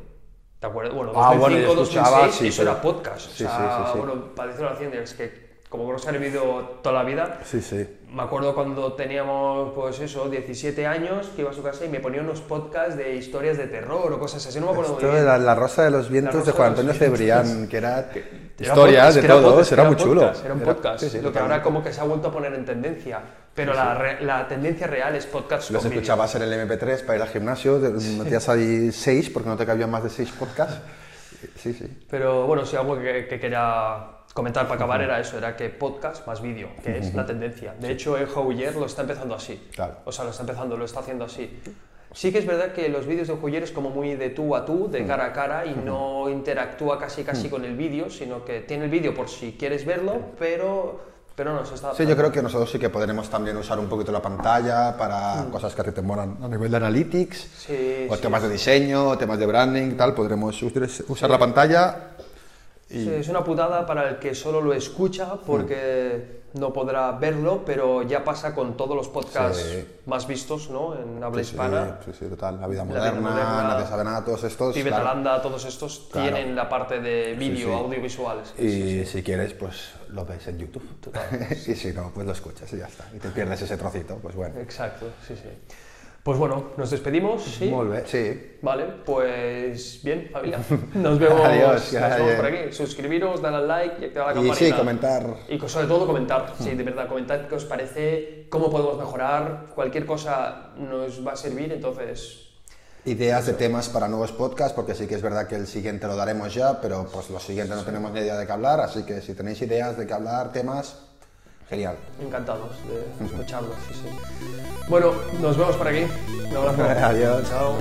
¿Te acuerdas? Bueno, Ah, 2005, bueno, yo escuchaba, 2006, sí, eso pero- era podcast. Sí, o sea, sí, sí, sí. bueno, para decirlo así, es que como el vídeo toda la vida, Sí, sí. me acuerdo cuando teníamos, pues eso, 17 años, que iba a su casa y me ponía unos podcasts de historias de terror o cosas así, no me acuerdo muy Esto bien. de la, la Rosa de los Vientos de Juan Antonio. Cebrián, que era Era historias podcast, de que era todos, podcast, era muy chulo. podcast, Era un podcast, sí, lo que ahora como que se ha vuelto a poner en tendencia, pero La, re- la tendencia real es podcast Los con escuchabas en el MP3 para ir al gimnasio, metías ahí seis porque no te cabían más de seis podcasts. Sí, sí. Pero bueno, sí, algo que, que quería comentar para acabar era eso, era que podcast más vídeo, que es la tendencia. De hecho, el Houyer lo está empezando así. Claro. O sea, lo está empezando, lo está haciendo así. Sí que es verdad que los vídeos de Houyer es como muy de tú a tú, de cara a cara, y no interactúa casi casi con el vídeo, sino que tiene el vídeo por si quieres verlo, pero, pero no, se está Sí, yo creo que nosotros sí que podremos también usar un poquito la pantalla para cosas que a ti te molan a nivel de analytics, Sí, o sí, temas de diseño, temas de branding, tal, podremos us- usar la pantalla Sí, es una putada para el que solo lo escucha porque no podrá verlo, pero ya pasa con todos los podcasts Sí. más vistos ¿no? en habla Sí, hispana. sí, sí, total, la vida vida moderna, moderna, nadie sabe nada, todos estos. Pibe claro. Todos estos Claro. tienen la parte de vídeo, audiovisuales. Y si quieres, pues lo ves en YouTube. Total. y si no, pues lo escuchas y ya está. Y te pierdes ese trocito, pues bueno. Exacto, sí, sí. Pues bueno, nos despedimos, ¿sí? Sí. Vale, pues bien, familia. Nos vemos, Adiós, nos vemos por aquí. Suscribiros, darle al like y activar la Y campanita. sí, comentar. Y sobre todo comentar, sí, de verdad, comentar qué os parece, cómo podemos mejorar, cualquier cosa nos va a servir, entonces... Ideas de temas para nuevos podcasts, porque sí que es verdad que el siguiente lo daremos ya, pero pues los siguientes no tenemos ni idea de qué hablar, así que si tenéis ideas de qué hablar, temas, genial. Encantados de escucharlos, sí, sí. Bueno, nos vemos por aquí. Un abrazo. Adiós. Chao.